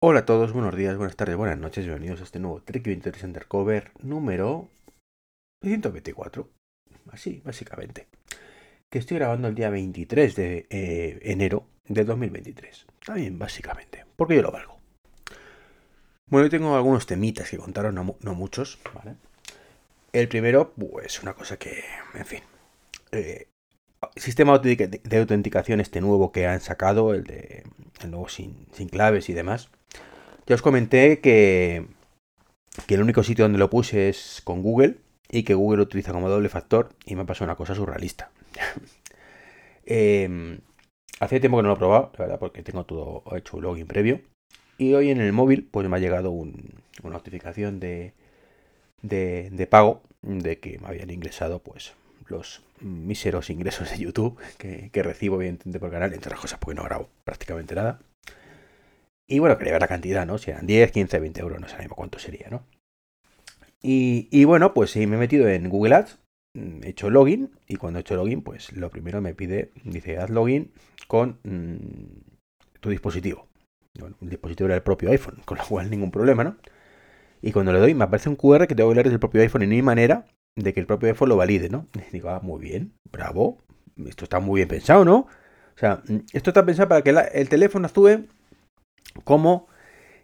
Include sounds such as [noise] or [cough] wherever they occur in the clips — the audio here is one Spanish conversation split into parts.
Hola a todos, buenos días, buenas tardes, buenas noches, bienvenidos a este nuevo Trek 23 Undercover número 124. Así, básicamente. Que estoy grabando el día 23 de eh, enero de 2023. También, básicamente, porque yo lo valgo. Bueno, hoy tengo algunos temitas que contaron, no, muchos, ¿vale? El primero, pues una cosa que, en fin. Eh, sistema de autenticación este nuevo que han sacado, el de el nuevo sin, sin claves y demás ya os comenté que, el único sitio donde lo puse es con Google y que Google lo utiliza como doble factor y me ha pasado una cosa surrealista. [laughs] Em, hace tiempo que no lo he probado, la verdad, porque tengo todo hecho un login previo. Y hoy en el móvil pues me ha llegado una notificación de, pago de que me habían ingresado pues los míseros ingresos de YouTube que, recibo evidentemente por canal, entre otras cosas porque no grabo prácticamente nada. Y bueno, quería ver la cantidad, ¿no? Si eran 10, 15, 20 euros, no sé cuánto sería, ¿no? Y, bueno, pues sí, me he metido en Google Ads, mm, he hecho login y cuando he hecho login, pues lo primero me pide, dice, haz login con mm, tu dispositivo. Bueno, el dispositivo era el propio iPhone, con lo cual ningún problema, ¿no? Y cuando le doy, me aparece un QR que tengo que leer desde el propio iPhone y no hay manera de que el propio iPhone lo valide, ¿no? [laughs] Y digo, ah, muy bien, bravo, esto está muy bien pensado, ¿no? O sea, mm, esto está pensado para que el teléfono actúe como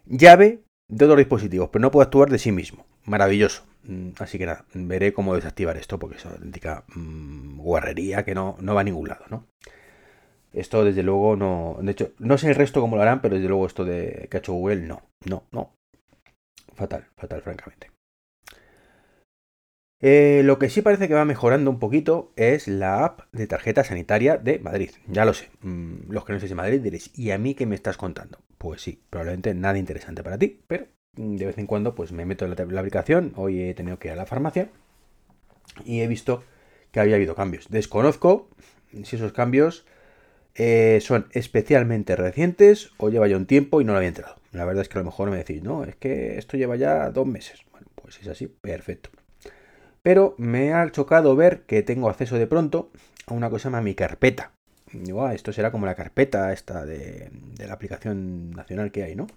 llave de otros dispositivos, pero no puede actuar de sí mismo. Maravilloso. Mm, así que nada, veré cómo desactivar esto porque es auténtica mm, guarrería que no, no va a ningún lado, ¿no? Esto desde luego no. De hecho, no sé el resto cómo lo harán, pero desde luego esto de que ha hecho Google, no, no, no. Fatal, fatal, francamente. Eh, lo que sí parece que va mejorando un poquito es la app de tarjeta sanitaria de Madrid. Ya lo sé. Mm, los que no estéis de Madrid diréis, ¿y a mí qué me estás contando? Pues sí, probablemente nada interesante para ti, pero de vez en cuando pues me meto en la, aplicación. Hoy he tenido que ir a la farmacia y he visto que había habido cambios. Desconozco si esos cambios eh, son especialmente recientes o lleva ya un tiempo y no lo había entrado. La verdad es que a lo mejor me decís, no, es que esto lleva ya dos meses. Bueno, pues es así, perfecto. Pero me ha chocado ver que tengo acceso de pronto a una cosa llama mi carpeta. Esto será como la carpeta esta de, la aplicación nacional que hay, ¿no?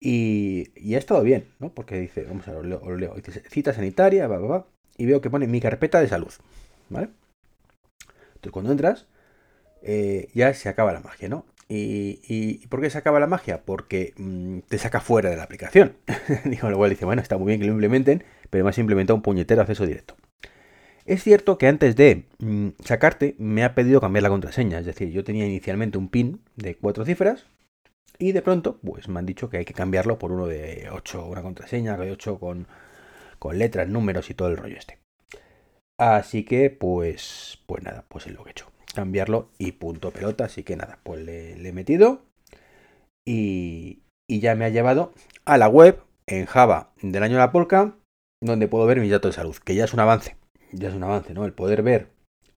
Y, y, ha estado bien, ¿no? Porque dice, vamos a lo leo, dice cita sanitaria, va, va, va, y veo que pone mi carpeta de salud, ¿vale? Entonces cuando entras, eh, ya se acaba la magia, ¿no? ¿Y, por qué se acaba la magia? Porque mm, te saca fuera de la aplicación. [laughs] Digo, lo cual dice, bueno, está muy bien que lo implementen, pero me has implementado un puñetero acceso directo. Es cierto que antes de mm, sacarte me ha pedido cambiar la contraseña, es decir, yo tenía inicialmente un PIN de cuatro cifras y de pronto pues me han dicho que hay que cambiarlo por uno de 8, una contraseña de 8 con, con letras, números y todo el rollo este. Así que pues, pues nada, pues es lo que he hecho, cambiarlo y punto pelota, así que nada, pues le, he metido y, y ya me ha llevado a la web en Java del año de la polka donde puedo ver mis datos de salud, que ya es un avance, ya es un avance, ¿no? El poder ver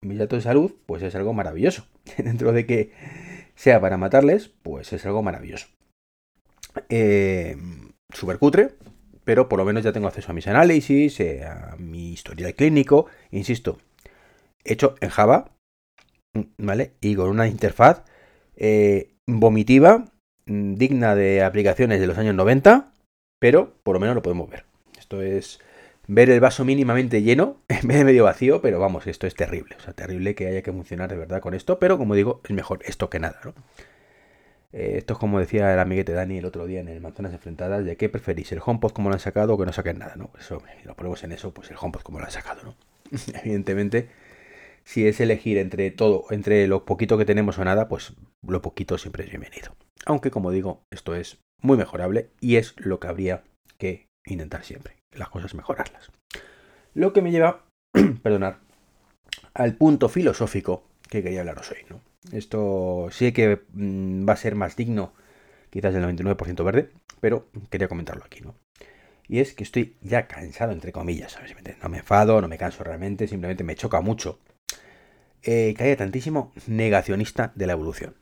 mis datos de salud, pues es algo maravilloso. [laughs] Dentro de que sea para matarles, pues es algo maravilloso. Eh, Súper cutre, pero por lo menos ya tengo acceso a mis análisis, eh, a mi historial clínico, insisto, hecho en Java, ¿vale? Y con una interfaz eh, vomitiva, mm, digna de aplicaciones de los años 90, pero por lo menos lo podemos ver. Esto es ver el vaso mínimamente lleno [laughs] en vez de medio vacío, pero vamos, esto es terrible. O sea, terrible que haya que funcionar de verdad con esto, pero como digo, es mejor esto que nada, ¿no? Eh, esto es como decía el amiguete Dani el otro día en el Manzanas Enfrentadas, de qué preferís, el HomePod como lo han sacado o que no saquen nada, ¿no? Eso, si lo ponemos en eso, pues el HomePod como lo han sacado, ¿no? [laughs] Evidentemente, si es elegir entre todo, entre lo poquito que tenemos o nada, pues lo poquito siempre es bienvenido. Aunque como digo, esto es muy mejorable y es lo que habría que intentar siempre las cosas mejorarlas. Lo que me lleva, [clears throat] perdonar, al punto filosófico que quería hablaros hoy. ¿no? Esto sí que mm, va a ser más digno, quizás del 99% verde, pero quería comentarlo aquí, ¿no? Y es que estoy ya cansado, entre comillas, ¿sabes? No me enfado, no me canso realmente, simplemente me choca mucho eh, que haya tantísimo negacionista de la evolución.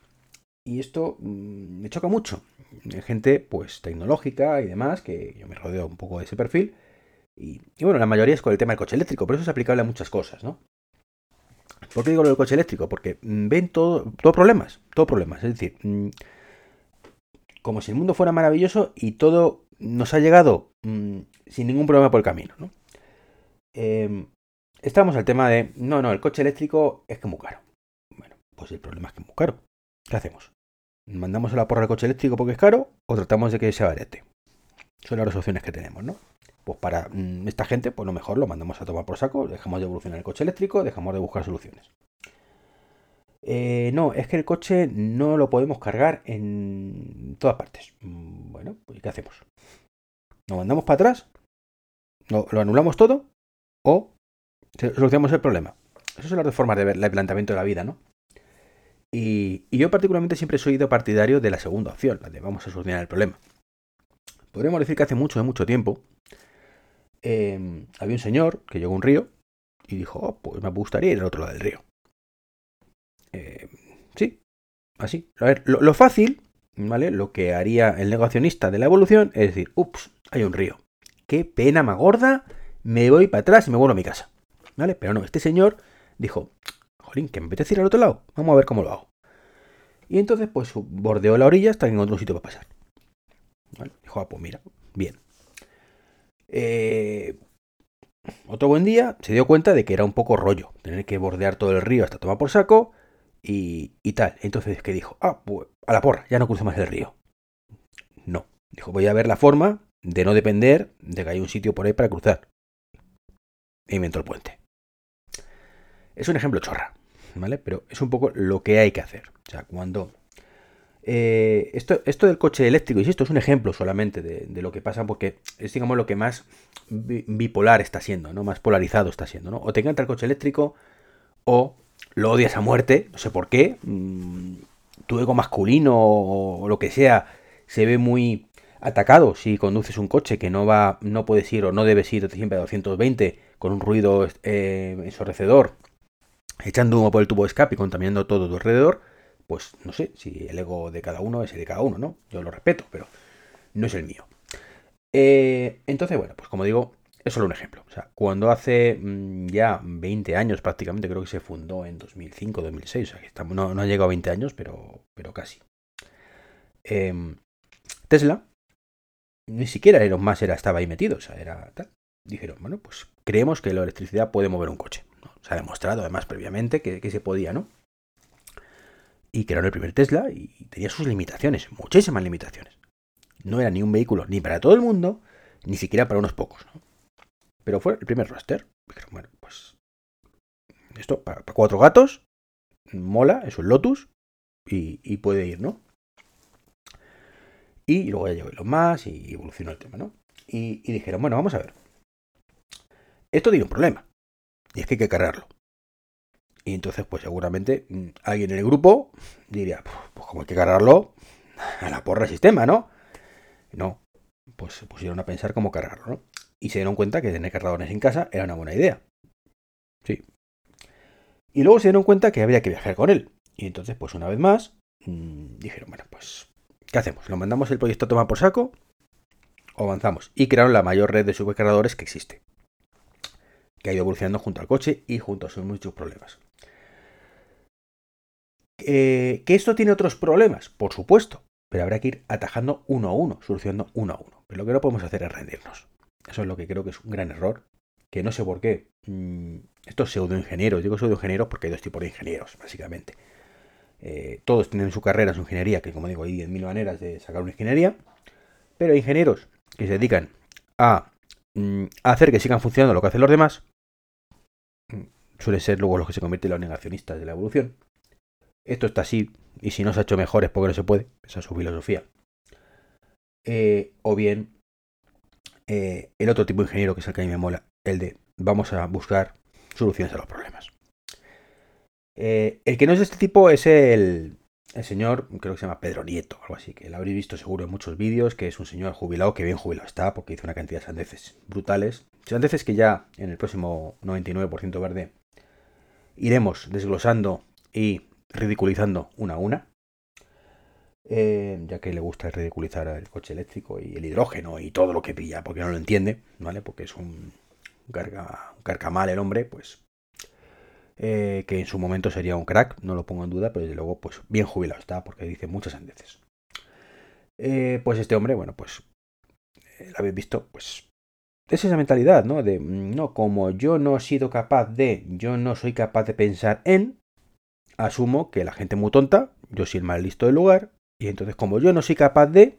Y esto mm, me choca mucho. Gente, pues, tecnológica y demás, que yo me rodeo un poco de ese perfil. Y, bueno, la mayoría es con el tema del coche eléctrico, pero eso es aplicable a muchas cosas, ¿no? ¿Por qué digo lo del coche eléctrico? Porque mm, ven todo, todo problemas, todo problemas. Es decir, mm, como si el mundo fuera maravilloso y todo nos ha llegado sin ningún problema por el camino, ¿no? Em, estamos al tema de, no, no, el coche eléctrico es que es muy caro. Bueno, pues el problema es que es muy caro. ¿Qué hacemos? ¿Mandamos a la porra el coche eléctrico porque es caro o tratamos de que se barete? Son las dos opciones que tenemos, ¿no? Pues para mm, esta gente, pues lo mejor lo mandamos a tomar por saco, dejamos de evolucionar el coche eléctrico, dejamos de buscar soluciones. Eh, no, es que el coche no lo podemos cargar en todas partes. Mm, bueno, pues ¿qué hacemos? ¿Lo mandamos para atrás? ¿Lo, anulamos todo? ¿O solucionamos el problema? Esas son las dos formas de ver el planteamiento de la vida, ¿no? Y, yo particularmente siempre he sido partidario de la segunda opción, la de vamos a solucionar el problema. Podríamos decir que hace mucho, mucho tiempo, em, había un señor que llegó a un río y dijo, oh, pues me gustaría ir al otro lado del río. Eh, sí, así. A ver, lo, fácil, ¿vale? Lo que haría el negacionista de la evolución es decir, ups, hay un río. Qué pena más gorda, me voy para atrás y me vuelvo a mi casa. ¿Vale? Pero no, este señor dijo, jolín, que me apetece ir al otro lado, vamos a ver cómo lo hago. Y entonces, pues bordeó la orilla hasta que encontró un sitio para pasar. Dijo, ah, pues mira, bien. Eh, otro buen día se dio cuenta de que era un poco rollo tener que bordear todo el río hasta tomar por saco y, tal. Entonces, ¿qué dijo? Ah, pues a la porra, ya no cruzo más el río. No. Dijo, voy a ver la forma de no depender de que hay un sitio por ahí para cruzar. E inventó el puente. Es un ejemplo chorra, ¿vale? Pero es un poco lo que hay que hacer. O sea, cuando... Eh, esto, esto del coche eléctrico, esto es un ejemplo solamente de, de, lo que pasa, porque es, digamos, lo que más bipolar está siendo, ¿no? Más polarizado está siendo, ¿no? O te encanta el coche eléctrico, o lo odias a muerte, no sé por qué, mm, tu ego masculino o lo que sea se ve muy atacado si conduces un coche que no va, no puedes ir o no debes ir siempre a 220 con un ruido eh, ensorrecedor, echando humo por el tubo de escape y contaminando todo tu alrededor, pues no sé si el ego de cada uno es el de cada uno, ¿no? Yo lo respeto, pero no es el mío. Eh, entonces, bueno, pues como digo, es solo un ejemplo. O sea, cuando hace mm, ya 20 años prácticamente, creo que se fundó en 2005, 2006, o sea, que no, ha llegado a 20 años, pero, pero casi. Em, Tesla, ni siquiera Elon Musk era, estaba ahí metido, o sea, era tal. Dijeron, bueno, pues creemos que la electricidad puede mover un coche. Se ha demostrado además previamente que, que se podía, ¿no? Y crearon el primer Tesla y tenía sus limitaciones, muchísimas limitaciones. No era ni un vehículo ni para todo el mundo, ni siquiera para unos pocos. ¿no? Pero fue el primer raster. Dijeron, bueno, pues esto para, cuatro gatos, mola, es un Lotus y, puede ir, ¿no? Y luego ya llegó los más y evolucionó el tema, ¿no? Y, dijeron, bueno, vamos a ver. Esto tiene un problema. Y es que hay que cargarlo. Y entonces, pues seguramente mm, alguien en el grupo diría, pues como hay que cargarlo, a la porra sistema, ¿no? No, pues se pusieron a pensar cómo cargarlo, ¿no? y se dieron cuenta que tener cargadores en casa era una buena idea. Sí. Y luego se dieron cuenta que había que viajar con él. Y entonces, pues una vez más, mmm, dijeron, bueno, pues, ¿qué hacemos? ¿Lo mandamos el proyecto a tomar por saco? ¿O avanzamos? Y crearon la mayor red de supercargadores que existe. Que ha ido evolucionando junto al coche y junto a sus muchos problemas. ¿Que esto tiene otros problemas? Por supuesto. Pero habrá que ir atajando uno a uno, solucionando uno a uno. Pero lo que no podemos hacer es rendirnos. Eso es lo que creo que es un gran error. Que no sé por qué. Mm, estos pseudoingenieros, digo pseudoingenieros porque hay dos tipos de ingenieros, básicamente. Eh, todos tienen su carrera, su ingeniería, que como digo, hay 10.000 maneras de sacar una ingeniería. Pero hay ingenieros que se dedican a, mm, hacer que sigan funcionando lo que hacen los demás. Suele ser luego los que se convierten en los negacionistas de la evolución. Esto está así, y si no se ha hecho mejor es porque no se puede. Esa es su filosofía. Eh, o bien eh, el otro tipo de ingeniero que es el que a mí me mola, el de vamos a buscar soluciones a los problemas. Eh, el que no es de este tipo es el, señor, creo que se llama Pedro Nieto, algo así, que lo habréis visto seguro en muchos vídeos, que es un señor jubilado, que bien jubilado está, porque hizo una cantidad de sandeces brutales. Sandeces que ya en el próximo 99% verde iremos desglosando y ridiculizando una a una. Eh, ya que le gusta ridiculizar el coche eléctrico y el hidrógeno y todo lo que pilla, porque no lo entiende, ¿vale? Porque es un, carga, un carcamal el hombre, pues eh, que en su momento sería un crack, no lo pongo en duda, pero desde luego, pues bien jubilado está, porque dice muchas andeces. Eh, pues este hombre, bueno, pues lo habéis visto, pues es esa mentalidad, ¿no? De, mm, no, como yo no he sido capaz de, yo no soy capaz de pensar en, asumo que la gente es muy tonta, yo soy el más listo del lugar, y entonces como yo no soy capaz de,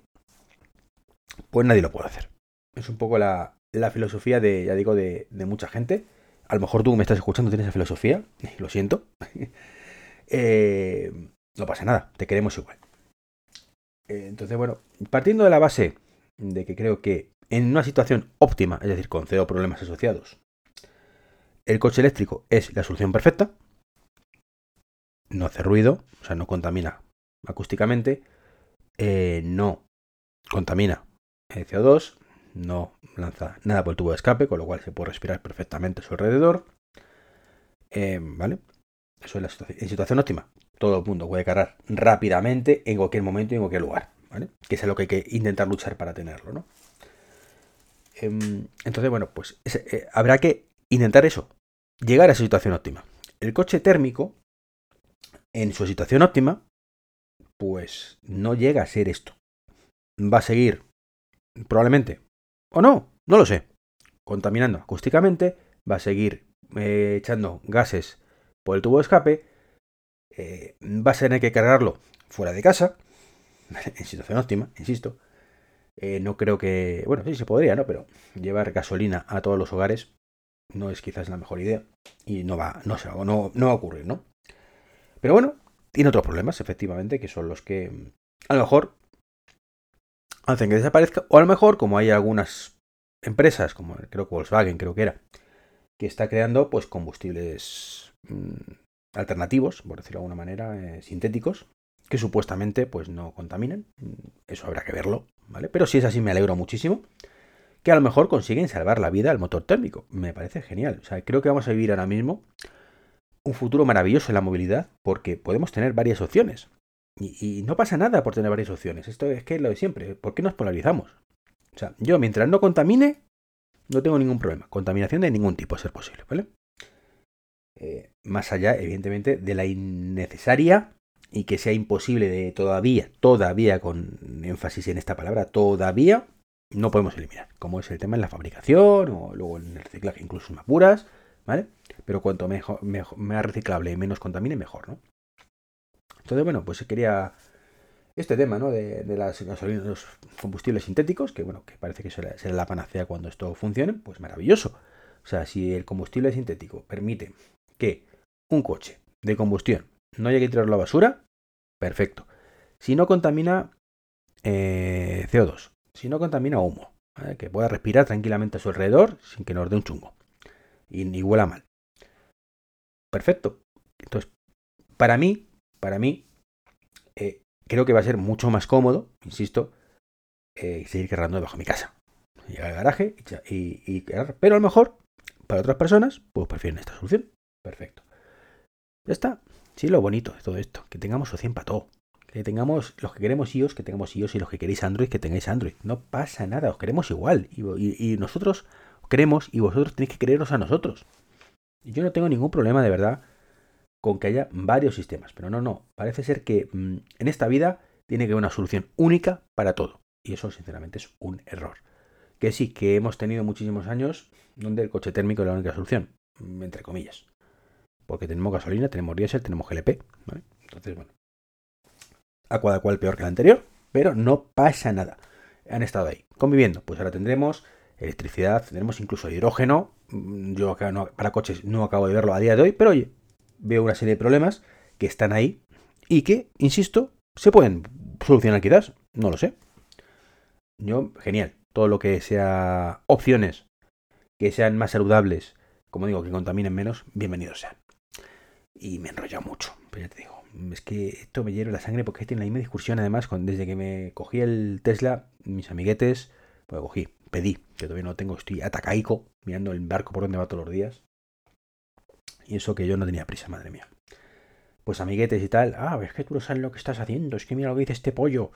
pues nadie lo puede hacer. Es un poco la, filosofía de, ya digo, de, mucha gente. A lo mejor tú me estás escuchando tienes esa filosofía, [laughs] lo siento. [laughs] Eh, no pasa nada, te queremos igual. Eh, entonces, bueno, partiendo de la base de que creo que en una situación óptima, es decir, con cero problemas asociados, el coche eléctrico es la solución perfecta. No hace ruido, o sea, no contamina acústicamente, eh, no contamina CO2, no lanza nada por el tubo de escape, con lo cual se puede respirar perfectamente a su alrededor. Eh, ¿Vale? Eso es la situación. En situación óptima, todo el mundo puede cargar rápidamente en cualquier momento y en cualquier lugar. ¿vale? Que es lo que hay que intentar luchar para tenerlo, ¿no? Em, entonces, bueno, pues eh, habrá que intentar eso, llegar a esa situación óptima. El coche térmico, en su situación óptima, pues no llega a ser esto. Va a seguir, probablemente, o no, no lo sé, contaminando acústicamente, va a seguir eh, echando gases por el tubo de escape, eh, va a tener que cargarlo fuera de casa, [laughs] en situación óptima, insisto, eh, no creo que. Bueno, sí se podría, ¿no? Pero llevar gasolina a todos los hogares no es quizás la mejor idea. Y no va, no, se, no, no va a ocurrir, ¿no? Pero bueno, tiene otros problemas, efectivamente, que son los que a lo mejor hacen que desaparezca. O a lo mejor, como hay algunas empresas, como creo que Volkswagen, creo que era, que está creando pues combustibles mm, alternativos, por decirlo de alguna manera, eh, sintéticos, que supuestamente pues no contaminan. Eso habrá que verlo, Pero si es así me alegro muchísimo. Que a lo mejor consiguen salvar la vida al motor térmico. Me parece genial. O sea, creo que vamos a vivir ahora mismo un futuro maravilloso en la movilidad porque podemos tener varias opciones. Y, no pasa nada por tener varias opciones. Esto es que es lo de siempre. ¿Por qué nos polarizamos? O sea, yo mientras no contamine, no tengo ningún problema. Contaminación de ningún tipo, a ser posible, ¿vale? Eh, más allá, evidentemente, de la innecesaria y que sea imposible de todavía, todavía con énfasis en esta palabra, todavía no podemos eliminar, como es el tema en la fabricación o luego en el reciclaje, incluso en apuras, ¿vale? Pero cuanto mejor, más reciclable y menos contamine, mejor, ¿no? Entonces, bueno, pues quería este tema, ¿no? De, las gasolinas, los combustibles sintéticos, que bueno, que parece que será, será la panacea cuando esto funcione, pues maravilloso. O sea, si el combustible sintético permite que un coche de combustión no hay que tirar la basura, perfecto. Si no contamina eh, CO2, si no contamina humo, que pueda respirar tranquilamente a su alrededor sin que nos dé un chungo y ni huela mal. Perfecto. Entonces, para mí, para mí, eh, creo que va a ser mucho más cómodo, insisto, eh, seguir cargando debajo de mi casa. Llegar al garaje y, y, Pero a lo mejor, para otras personas, pues prefieren esta solución. Perfecto. Ya está. Sí, lo bonito de todo esto, que tengamos opción para todo. Que tengamos los que queremos iOS, que tengamos iOS y los que queréis Android, que tengáis Android. No pasa nada, os queremos igual. Y, nosotros os queremos y vosotros tenéis que creeros a nosotros. Y yo no tengo ningún problema de verdad con que haya varios sistemas. Pero no, no. Parece ser que mm, en esta vida tiene que haber una solución única para todo. Y eso, sinceramente, es un error. Que sí, que hemos tenido muchísimos años donde el coche térmico es la única solución. Entre comillas porque tenemos gasolina, tenemos diésel, tenemos GLP. Entonces, bueno, a cual cual peor que la anterior, pero no pasa nada. Han estado ahí conviviendo. Pues ahora tendremos electricidad, tendremos incluso hidrógeno. Mm, yo para coches no acabo de verlo a día de hoy, pero oye, veo una serie de problemas que están ahí y que, insisto, se pueden solucionar quizás. No lo sé. Yo, genial. Todo lo que sea opciones que sean más saludables, como digo, que contaminen menos, bienvenidos sean y me enrolla mucho. Pero ya te digo, es que esto me hierve la sangre porque tiene la misma discusión además desde que me cogí el Tesla, mis amiguetes, pues cogí, pedí, que todavía no tengo, estoy atacaico, mirando el barco por donde va todos los días. Y eso que yo no tenía prisa, madre mía. Pues amiguetes y tal, ah, es que tú no sabes lo que estás haciendo, es que mira lo que dice este pollo.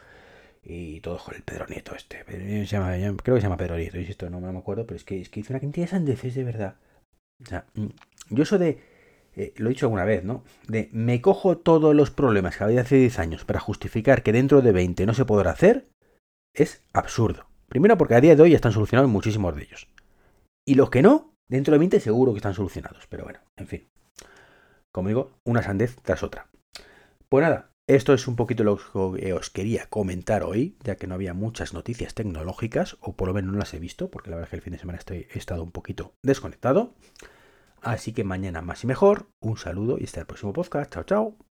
Y todo con el Pedro Nieto este. Se llama, creo que se llama Pedro Nieto, insisto, no me acuerdo, pero es que, es que hizo una cantidad de sandeces de verdad. O sea, mm, yo eso de eh, lo he dicho alguna vez, ¿no? De me cojo todos los problemas que había hace 10 años para justificar que dentro de 20 no se podrá hacer, es absurdo. Primero porque a día de hoy están solucionados muchísimos de ellos. Y los que no, dentro de 20 seguro que están solucionados. Pero bueno, en fin. Como digo, una sandez tras otra. Pues nada, esto es un poquito lo que os quería comentar hoy, ya que no había muchas noticias tecnológicas, o por lo menos no las he visto, porque la verdad es que el fin de semana estoy, he estado un poquito desconectado. Así que mañana más y mejor. Un saludo y hasta el próximo podcast. Chao, chao.